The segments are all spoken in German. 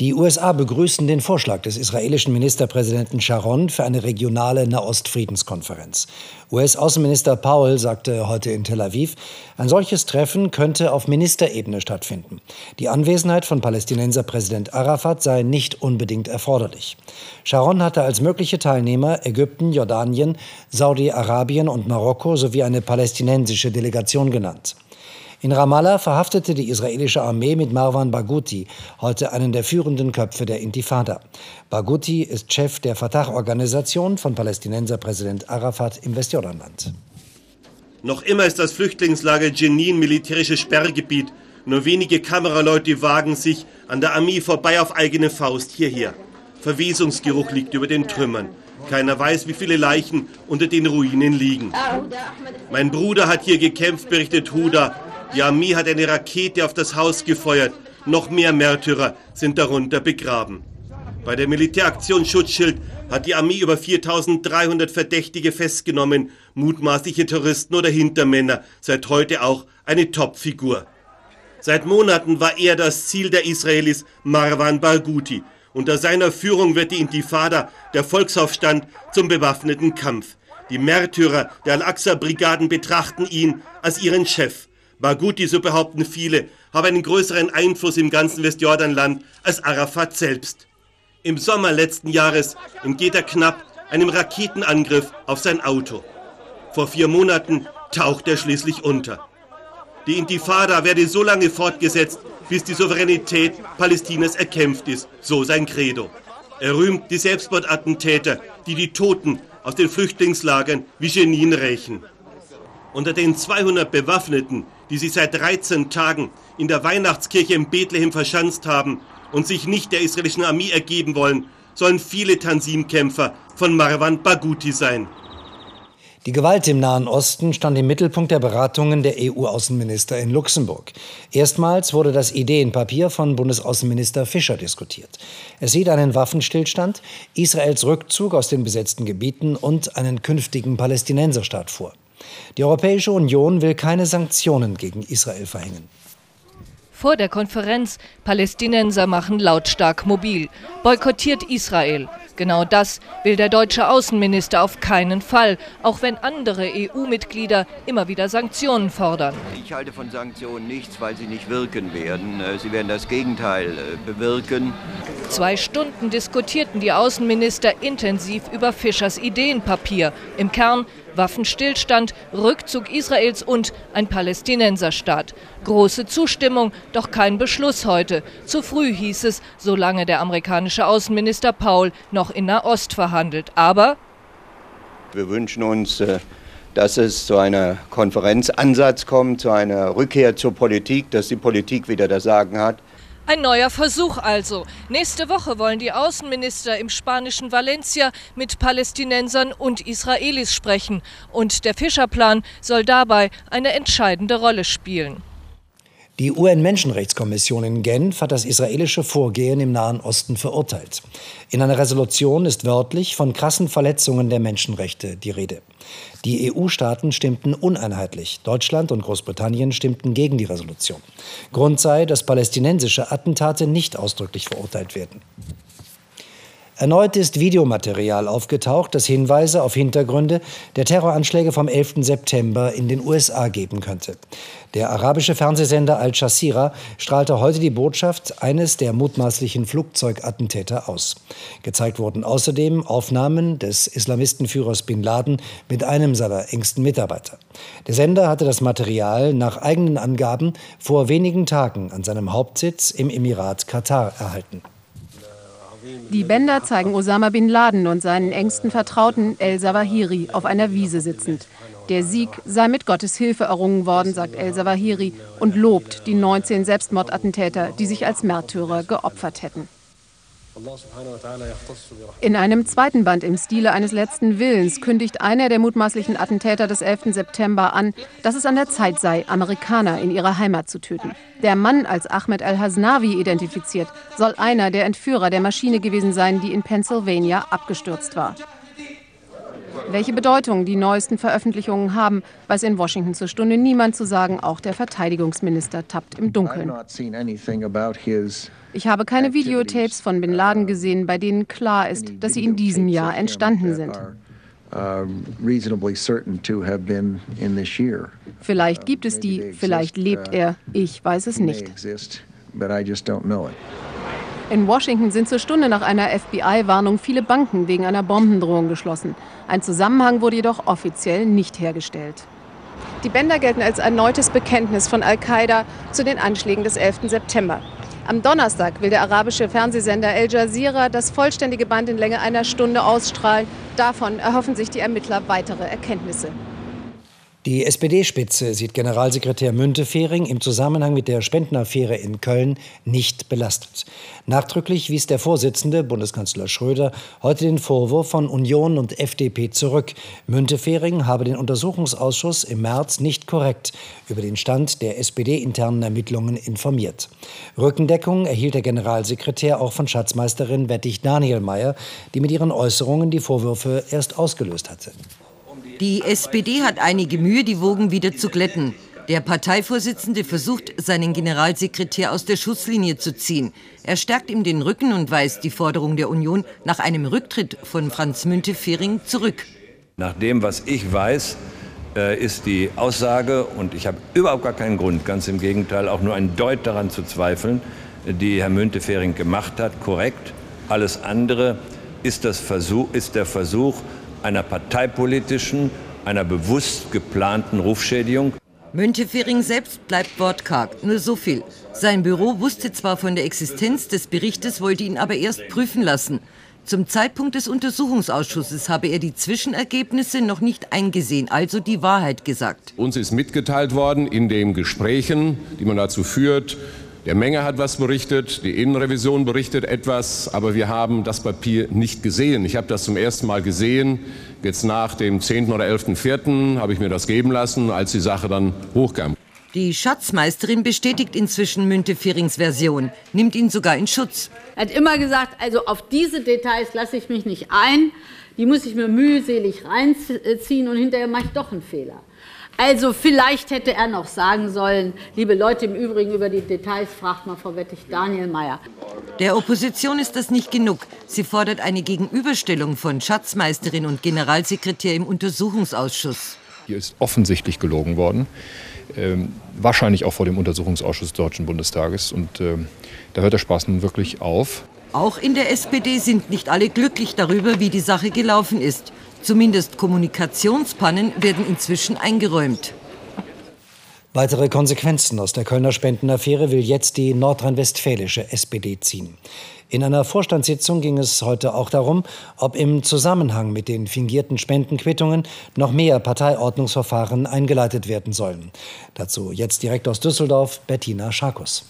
Die USA begrüßen den Vorschlag des israelischen Ministerpräsidenten Sharon für eine regionale Nahostfriedenskonferenz. US-Außenminister Powell sagte heute in Tel Aviv, ein solches Treffen könnte auf Ministerebene stattfinden. Die Anwesenheit von Palästinenser Präsident Arafat sei nicht unbedingt erforderlich. Sharon hatte als mögliche Teilnehmer Ägypten, Jordanien, Saudi-Arabien und Marokko sowie eine palästinensische Delegation genannt. In Ramallah verhaftete die israelische Armee mit Marwan Baghuti heute einen der führenden Köpfe der Intifada. Baghuti ist Chef der Fatah-Organisation von Palästinenser Präsident Arafat im Westjordanland. Noch immer ist das Flüchtlingslager Jenin militärisches Sperrgebiet. Nur wenige Kameraleute wagen sich an der Armee vorbei auf eigene Faust hierher. Verwesungsgeruch liegt über den Trümmern. Keiner weiß, wie viele Leichen unter den Ruinen liegen. Mein Bruder hat hier gekämpft, berichtet Huda. Die Armee hat eine Rakete auf das Haus gefeuert. Noch mehr Märtyrer sind darunter begraben. Bei der Militäraktion Schutzschild hat die Armee über 4300 Verdächtige festgenommen, mutmaßliche Terroristen oder Hintermänner, seit heute auch eine Topfigur. Seit Monaten war er das Ziel der Israelis, Marwan Barghouti. Unter seiner Führung wird die Intifada, der Volksaufstand, zum bewaffneten Kampf. Die Märtyrer der Al-Aqsa-Brigaden betrachten ihn als ihren Chef. Barghouti, so behaupten viele, habe einen größeren Einfluss im ganzen Westjordanland als Arafat selbst. Im Sommer letzten Jahres entgeht er knapp einem Raketenangriff auf sein Auto. Vor vier Monaten taucht er schließlich unter. Die Intifada werde so lange fortgesetzt, bis die Souveränität Palästinas erkämpft ist, so sein Credo. Er rühmt die Selbstmordattentäter, die die Toten aus den Flüchtlingslagern wie Jenin rächen. Unter den 200 Bewaffneten, die sich seit 13 Tagen in der Weihnachtskirche in Bethlehem verschanzt haben und sich nicht der israelischen Armee ergeben wollen, sollen viele Tansim-Kämpfer von Marwan Baghuti sein. Die Gewalt im Nahen Osten stand im Mittelpunkt der Beratungen der EU-Außenminister in Luxemburg. Erstmals wurde das Ideenpapier von Bundesaußenminister Fischer diskutiert. Es sieht einen Waffenstillstand, Israels Rückzug aus den besetzten Gebieten und einen künftigen Palästinenserstaat vor. Die Europäische Union will keine Sanktionen gegen Israel verhängen. Vor der Konferenz Palästinenser machen lautstark mobil, boykottiert Israel. Genau das will der deutsche Außenminister auf keinen Fall, auch wenn andere EU-Mitglieder immer wieder Sanktionen fordern. Ich halte von Sanktionen nichts, weil sie nicht wirken werden. Äh, sie werden das Gegenteil äh, bewirken. Zwei Stunden diskutierten die Außenminister intensiv über Fischers Ideenpapier. Im Kern Waffenstillstand, Rückzug Israels und ein Palästinenserstaat. Große Zustimmung, doch kein Beschluss heute. Zu früh hieß es, solange der amerikanische Außenminister Paul noch in Nahost verhandelt. Aber wir wünschen uns, äh, dass es zu einer Konferenzansatz kommt, zu einer Rückkehr zur Politik, dass die Politik wieder das Sagen hat. Ein neuer Versuch also. Nächste Woche wollen die Außenminister im spanischen Valencia mit Palästinensern und Israelis sprechen. Und der Fischerplan soll dabei eine entscheidende Rolle spielen. Die UN-Menschenrechtskommission in Genf hat das israelische Vorgehen im Nahen Osten verurteilt. In einer Resolution ist wörtlich von krassen Verletzungen der Menschenrechte die Rede. Die EU-Staaten stimmten uneinheitlich. Deutschland und Großbritannien stimmten gegen die Resolution. Grund sei, dass palästinensische Attentate nicht ausdrücklich verurteilt werden. Erneut ist Videomaterial aufgetaucht, das Hinweise auf Hintergründe der Terroranschläge vom 11. September in den USA geben könnte. Der arabische Fernsehsender Al Jazeera strahlte heute die Botschaft eines der mutmaßlichen Flugzeugattentäter aus. Gezeigt wurden außerdem Aufnahmen des Islamistenführers Bin Laden mit einem seiner engsten Mitarbeiter. Der Sender hatte das Material nach eigenen Angaben vor wenigen Tagen an seinem Hauptsitz im Emirat Katar erhalten. Die Bänder zeigen Osama bin Laden und seinen engsten Vertrauten El Zawahiri auf einer Wiese sitzend. Der Sieg sei mit Gottes Hilfe errungen worden, sagt El Zawahiri und lobt die 19 Selbstmordattentäter, die sich als Märtyrer geopfert hätten. In einem zweiten Band im Stile eines letzten Willens kündigt einer der mutmaßlichen Attentäter des 11. September an, dass es an der Zeit sei, Amerikaner in ihrer Heimat zu töten. Der Mann, als Ahmed al-Hasnawi identifiziert, soll einer der Entführer der Maschine gewesen sein, die in Pennsylvania abgestürzt war. Welche Bedeutung die neuesten Veröffentlichungen haben, weiß in Washington zur Stunde niemand zu sagen. Auch der Verteidigungsminister tappt im Dunkeln. Ich habe keine Videotapes von Bin Laden gesehen, bei denen klar ist, dass sie in diesem Jahr entstanden sind. Vielleicht gibt es die, vielleicht lebt er. Ich weiß es nicht. In Washington sind zur Stunde nach einer FBI-Warnung viele Banken wegen einer Bombendrohung geschlossen. Ein Zusammenhang wurde jedoch offiziell nicht hergestellt. Die Bänder gelten als erneutes Bekenntnis von Al-Qaida zu den Anschlägen des 11. September. Am Donnerstag will der arabische Fernsehsender Al Jazeera das vollständige Band in Länge einer Stunde ausstrahlen. Davon erhoffen sich die Ermittler weitere Erkenntnisse. Die SPD-Spitze sieht Generalsekretär Müntefering im Zusammenhang mit der Spendenaffäre in Köln nicht belastet. Nachdrücklich wies der Vorsitzende, Bundeskanzler Schröder, heute den Vorwurf von Union und FDP zurück. Müntefering habe den Untersuchungsausschuss im März nicht korrekt über den Stand der SPD-internen Ermittlungen informiert. Rückendeckung erhielt der Generalsekretär auch von Schatzmeisterin Wettig Danielmeier, die mit ihren Äußerungen die Vorwürfe erst ausgelöst hatte. Die SPD hat einige Mühe, die Wogen wieder zu glätten. Der Parteivorsitzende versucht, seinen Generalsekretär aus der Schusslinie zu ziehen. Er stärkt ihm den Rücken und weist die Forderung der Union nach einem Rücktritt von Franz Müntefering zurück. Nach dem, was ich weiß, äh, ist die Aussage, und ich habe überhaupt gar keinen Grund, ganz im Gegenteil, auch nur ein Deut daran zu zweifeln, die Herr Müntefering gemacht hat, korrekt. Alles andere ist, Versuch, ist der Versuch, einer parteipolitischen, einer bewusst geplanten Rufschädigung. Müntefering selbst bleibt wortkarg, nur so viel. Sein Büro wusste zwar von der Existenz des Berichtes, wollte ihn aber erst prüfen lassen. Zum Zeitpunkt des Untersuchungsausschusses habe er die Zwischenergebnisse noch nicht eingesehen, also die Wahrheit gesagt. Uns ist mitgeteilt worden in den Gesprächen, die man dazu führt, der Menge hat was berichtet, die Innenrevision berichtet etwas, aber wir haben das Papier nicht gesehen. Ich habe das zum ersten Mal gesehen. Jetzt nach dem 10. oder 11.04. habe ich mir das geben lassen, als die Sache dann hochkam. Die Schatzmeisterin bestätigt inzwischen Müntefierings Version, nimmt ihn sogar in Schutz. Er hat immer gesagt, also auf diese Details lasse ich mich nicht ein. Die muss ich mir mühselig reinziehen und hinterher mache ich doch einen Fehler. Also vielleicht hätte er noch sagen sollen, liebe Leute, im Übrigen über die Details fragt mal Frau Wettig Daniel Mayer. Der Opposition ist das nicht genug. Sie fordert eine Gegenüberstellung von Schatzmeisterin und Generalsekretär im Untersuchungsausschuss. Hier ist offensichtlich gelogen worden, ähm, wahrscheinlich auch vor dem Untersuchungsausschuss des Deutschen Bundestages. Und äh, da hört der Spaß nun wirklich auf. Auch in der SPD sind nicht alle glücklich darüber, wie die Sache gelaufen ist. Zumindest Kommunikationspannen werden inzwischen eingeräumt. Weitere Konsequenzen aus der Kölner Spendenaffäre will jetzt die nordrhein-westfälische SPD ziehen. In einer Vorstandssitzung ging es heute auch darum, ob im Zusammenhang mit den fingierten Spendenquittungen noch mehr Parteiordnungsverfahren eingeleitet werden sollen. Dazu jetzt direkt aus Düsseldorf Bettina Scharkus.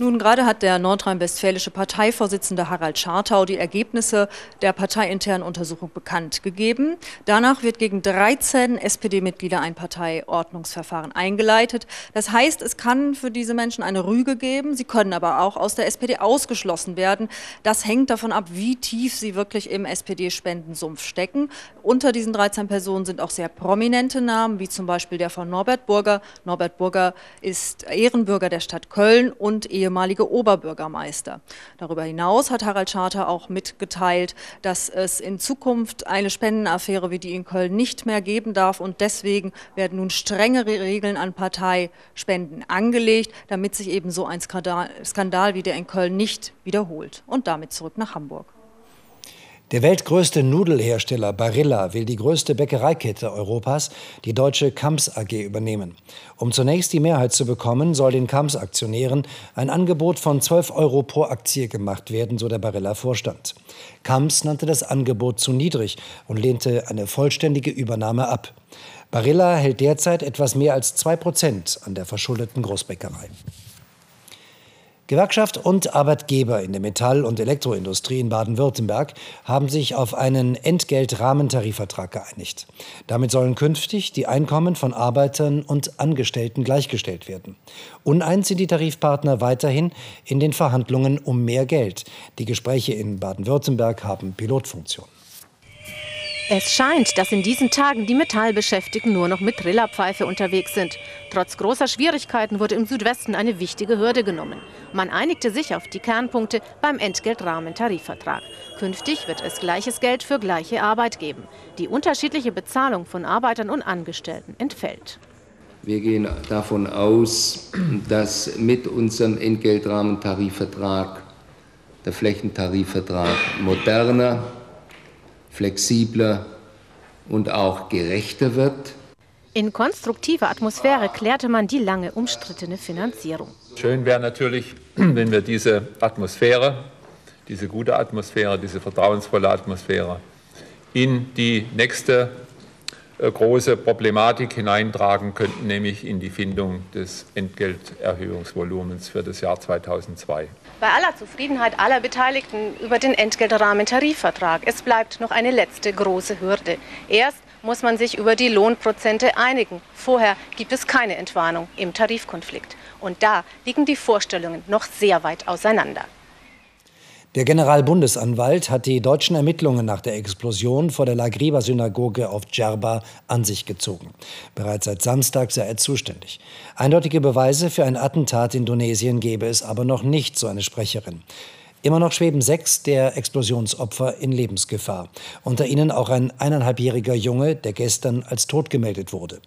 Nun, gerade hat der nordrhein-westfälische Parteivorsitzende Harald Schartau die Ergebnisse der parteiinternen Untersuchung bekannt gegeben. Danach wird gegen 13 SPD-Mitglieder ein Parteiordnungsverfahren eingeleitet. Das heißt, es kann für diese Menschen eine Rüge geben. Sie können aber auch aus der SPD ausgeschlossen werden. Das hängt davon ab, wie tief sie wirklich im SPD-Spendensumpf stecken. Unter diesen 13 Personen sind auch sehr prominente Namen, wie zum Beispiel der von Norbert Burger. Norbert Burger ist Ehrenbürger der Stadt Köln und Ehe ehemalige Oberbürgermeister. Darüber hinaus hat Harald Scharter auch mitgeteilt, dass es in Zukunft eine Spendenaffäre wie die in Köln nicht mehr geben darf und deswegen werden nun strengere Regeln an Parteispenden angelegt, damit sich eben so ein Skandal, Skandal wie der in Köln nicht wiederholt. Und damit zurück nach Hamburg. Der weltgrößte Nudelhersteller Barilla will die größte Bäckereikette Europas, die deutsche Kamps AG, übernehmen. Um zunächst die Mehrheit zu bekommen, soll den Kamps-Aktionären ein Angebot von 12 Euro pro Aktie gemacht werden, so der Barilla-Vorstand. Kamps nannte das Angebot zu niedrig und lehnte eine vollständige Übernahme ab. Barilla hält derzeit etwas mehr als zwei Prozent an der verschuldeten Großbäckerei. Gewerkschaft und Arbeitgeber in der Metall- und Elektroindustrie in Baden-Württemberg haben sich auf einen Entgeltrahmentarifvertrag geeinigt. Damit sollen künftig die Einkommen von Arbeitern und Angestellten gleichgestellt werden. Uneins sind die Tarifpartner weiterhin in den Verhandlungen um mehr Geld. Die Gespräche in Baden-Württemberg haben Pilotfunktion. Es scheint, dass in diesen Tagen die Metallbeschäftigten nur noch mit Trillerpfeife unterwegs sind. Trotz großer Schwierigkeiten wurde im Südwesten eine wichtige Hürde genommen. Man einigte sich auf die Kernpunkte beim Entgeltrahmentarifvertrag. Künftig wird es gleiches Geld für gleiche Arbeit geben. Die unterschiedliche Bezahlung von Arbeitern und Angestellten entfällt. Wir gehen davon aus, dass mit unserem Entgeltrahmentarifvertrag der Flächentarifvertrag moderner, flexibler und auch gerechter wird. In konstruktiver Atmosphäre klärte man die lange umstrittene Finanzierung. Schön wäre natürlich, wenn wir diese Atmosphäre, diese gute Atmosphäre, diese vertrauensvolle Atmosphäre in die nächste große Problematik hineintragen könnten, nämlich in die Findung des Entgelterhöhungsvolumens für das Jahr 2002. Bei aller Zufriedenheit aller Beteiligten über den Entgeltrahmentarifvertrag, es bleibt noch eine letzte große Hürde. Erst muss man sich über die Lohnprozente einigen. Vorher gibt es keine Entwarnung im Tarifkonflikt. Und da liegen die Vorstellungen noch sehr weit auseinander. Der Generalbundesanwalt hat die deutschen Ermittlungen nach der Explosion vor der Lagriba-Synagoge auf Djerba an sich gezogen. Bereits seit Samstag sei er zuständig. Eindeutige Beweise für ein Attentat in Indonesien gebe es aber noch nicht, so eine Sprecherin. Immer noch schweben sechs der Explosionsopfer in Lebensgefahr. Unter ihnen auch ein eineinhalbjähriger Junge, der gestern als tot gemeldet wurde.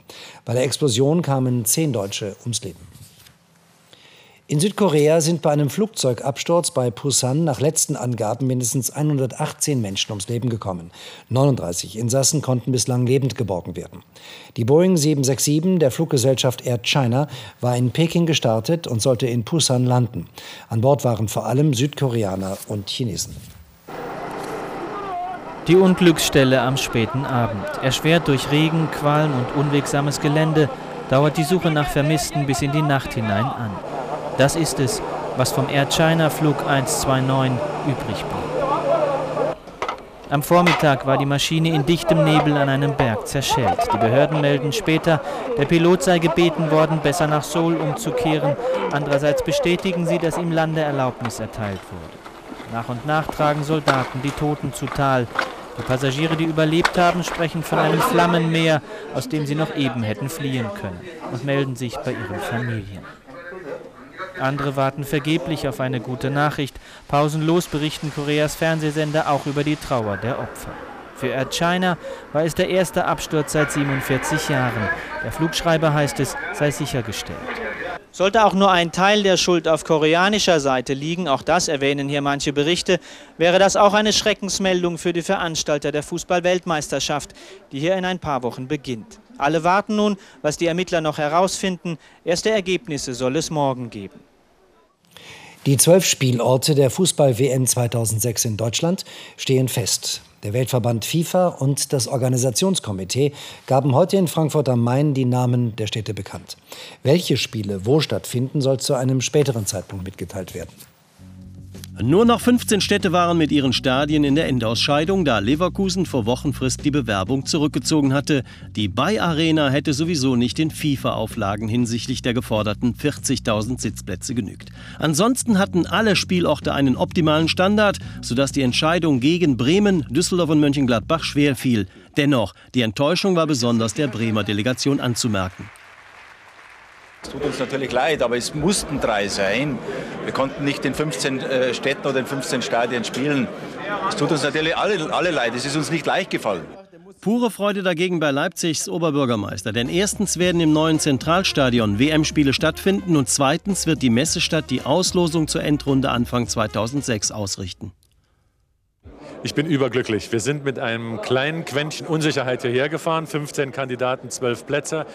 Bei der Explosion kamen zehn Deutsche ums Leben. In Südkorea sind bei einem Flugzeugabsturz bei Busan nach letzten Angaben mindestens 118 Menschen ums Leben gekommen. 39 Insassen konnten bislang lebend geborgen werden. Die Boeing 767 der Fluggesellschaft Air China war in Peking gestartet und sollte in Busan landen. An Bord waren vor allem Südkoreaner und Chinesen. Die Unglücksstelle am späten Abend. Erschwert durch Regen, Qualm und unwegsames Gelände dauert die Suche nach Vermissten bis in die Nacht hinein an. Das ist es, was vom Air China Flug 129 übrig blieb. Am Vormittag war die Maschine in dichtem Nebel an einem Berg zerschellt. Die Behörden melden später, der Pilot sei gebeten worden, besser nach Seoul umzukehren. Andererseits bestätigen sie, dass ihm Landeerlaubnis erteilt wurde. Nach und nach tragen Soldaten die Toten zu Tal. Die Passagiere, die überlebt haben, sprechen von einem Flammenmeer, aus dem sie noch eben hätten fliehen können und melden sich bei ihren Familien. Andere warten vergeblich auf eine gute Nachricht. Pausenlos berichten Koreas Fernsehsender auch über die Trauer der Opfer. Für Air China war es der erste Absturz seit 47 Jahren. Der Flugschreiber heißt es, sei sichergestellt. Sollte auch nur ein Teil der Schuld auf koreanischer Seite liegen, auch das erwähnen hier manche Berichte, wäre das auch eine Schreckensmeldung für die Veranstalter der Fußball-Weltmeisterschaft, die hier in ein paar Wochen beginnt. Alle warten nun, was die Ermittler noch herausfinden. Erste Ergebnisse soll es morgen geben. Die zwölf Spielorte der Fußball-WM 2006 in Deutschland stehen fest. Der Weltverband FIFA und das Organisationskomitee gaben heute in Frankfurt am Main die Namen der Städte bekannt. Welche Spiele wo stattfinden, soll zu einem späteren Zeitpunkt mitgeteilt werden. Nur noch 15 Städte waren mit ihren Stadien in der Endausscheidung, da Leverkusen vor Wochenfrist die Bewerbung zurückgezogen hatte. Die Bay Arena hätte sowieso nicht den FIFA-Auflagen hinsichtlich der geforderten 40.000 Sitzplätze genügt. Ansonsten hatten alle Spielorte einen optimalen Standard, sodass die Entscheidung gegen Bremen, Düsseldorf und Mönchengladbach schwer fiel. Dennoch, die Enttäuschung war besonders der Bremer Delegation anzumerken. Es tut uns natürlich leid, aber es mussten drei sein. Wir konnten nicht in 15 äh, Städten oder in 15 Stadien spielen. Es tut uns natürlich alle, alle leid. Es ist uns nicht leicht gefallen. Pure Freude dagegen bei Leipzigs Oberbürgermeister. Denn erstens werden im neuen Zentralstadion WM-Spiele stattfinden und zweitens wird die Messestadt die Auslosung zur Endrunde Anfang 2006 ausrichten. Ich bin überglücklich. Wir sind mit einem kleinen Quäntchen Unsicherheit hierher gefahren. 15 Kandidaten, 12 Plätze.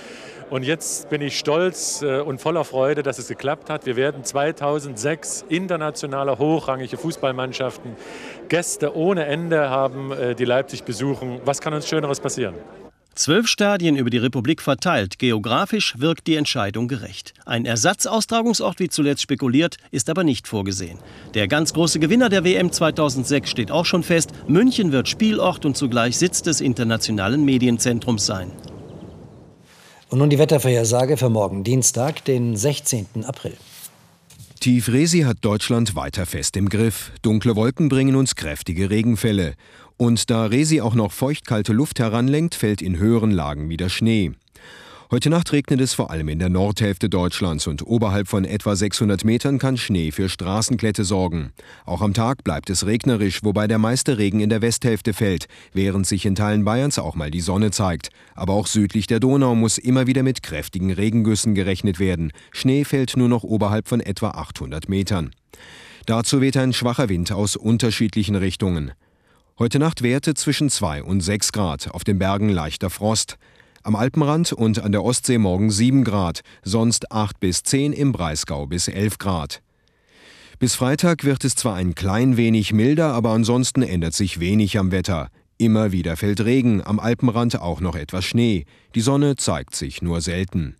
Und jetzt bin ich stolz äh, und voller Freude, dass es geklappt hat. Wir werden 2006 internationale hochrangige Fußballmannschaften, Gäste ohne Ende haben, äh, die Leipzig besuchen. Was kann uns Schöneres passieren? Zwölf Stadien über die Republik verteilt, geografisch wirkt die Entscheidung gerecht. Ein Ersatzaustragungsort, wie zuletzt spekuliert, ist aber nicht vorgesehen. Der ganz große Gewinner der WM 2006 steht auch schon fest. München wird Spielort und zugleich Sitz des internationalen Medienzentrums sein. Und nun die Wettervorhersage für morgen Dienstag, den 16. April. Tief Resi hat Deutschland weiter fest im Griff. Dunkle Wolken bringen uns kräftige Regenfälle. Und da Resi auch noch feuchtkalte Luft heranlenkt, fällt in höheren Lagen wieder Schnee. Heute Nacht regnet es vor allem in der Nordhälfte Deutschlands und oberhalb von etwa 600 Metern kann Schnee für Straßenklette sorgen. Auch am Tag bleibt es regnerisch, wobei der meiste Regen in der Westhälfte fällt, während sich in Teilen Bayerns auch mal die Sonne zeigt. Aber auch südlich der Donau muss immer wieder mit kräftigen Regengüssen gerechnet werden. Schnee fällt nur noch oberhalb von etwa 800 Metern. Dazu weht ein schwacher Wind aus unterschiedlichen Richtungen. Heute Nacht Werte zwischen 2 und 6 Grad, auf den Bergen leichter Frost. Am Alpenrand und an der Ostsee morgen 7 Grad, sonst 8 bis 10 im Breisgau bis 11 Grad. Bis Freitag wird es zwar ein klein wenig milder, aber ansonsten ändert sich wenig am Wetter. Immer wieder fällt Regen, am Alpenrand auch noch etwas Schnee. Die Sonne zeigt sich nur selten.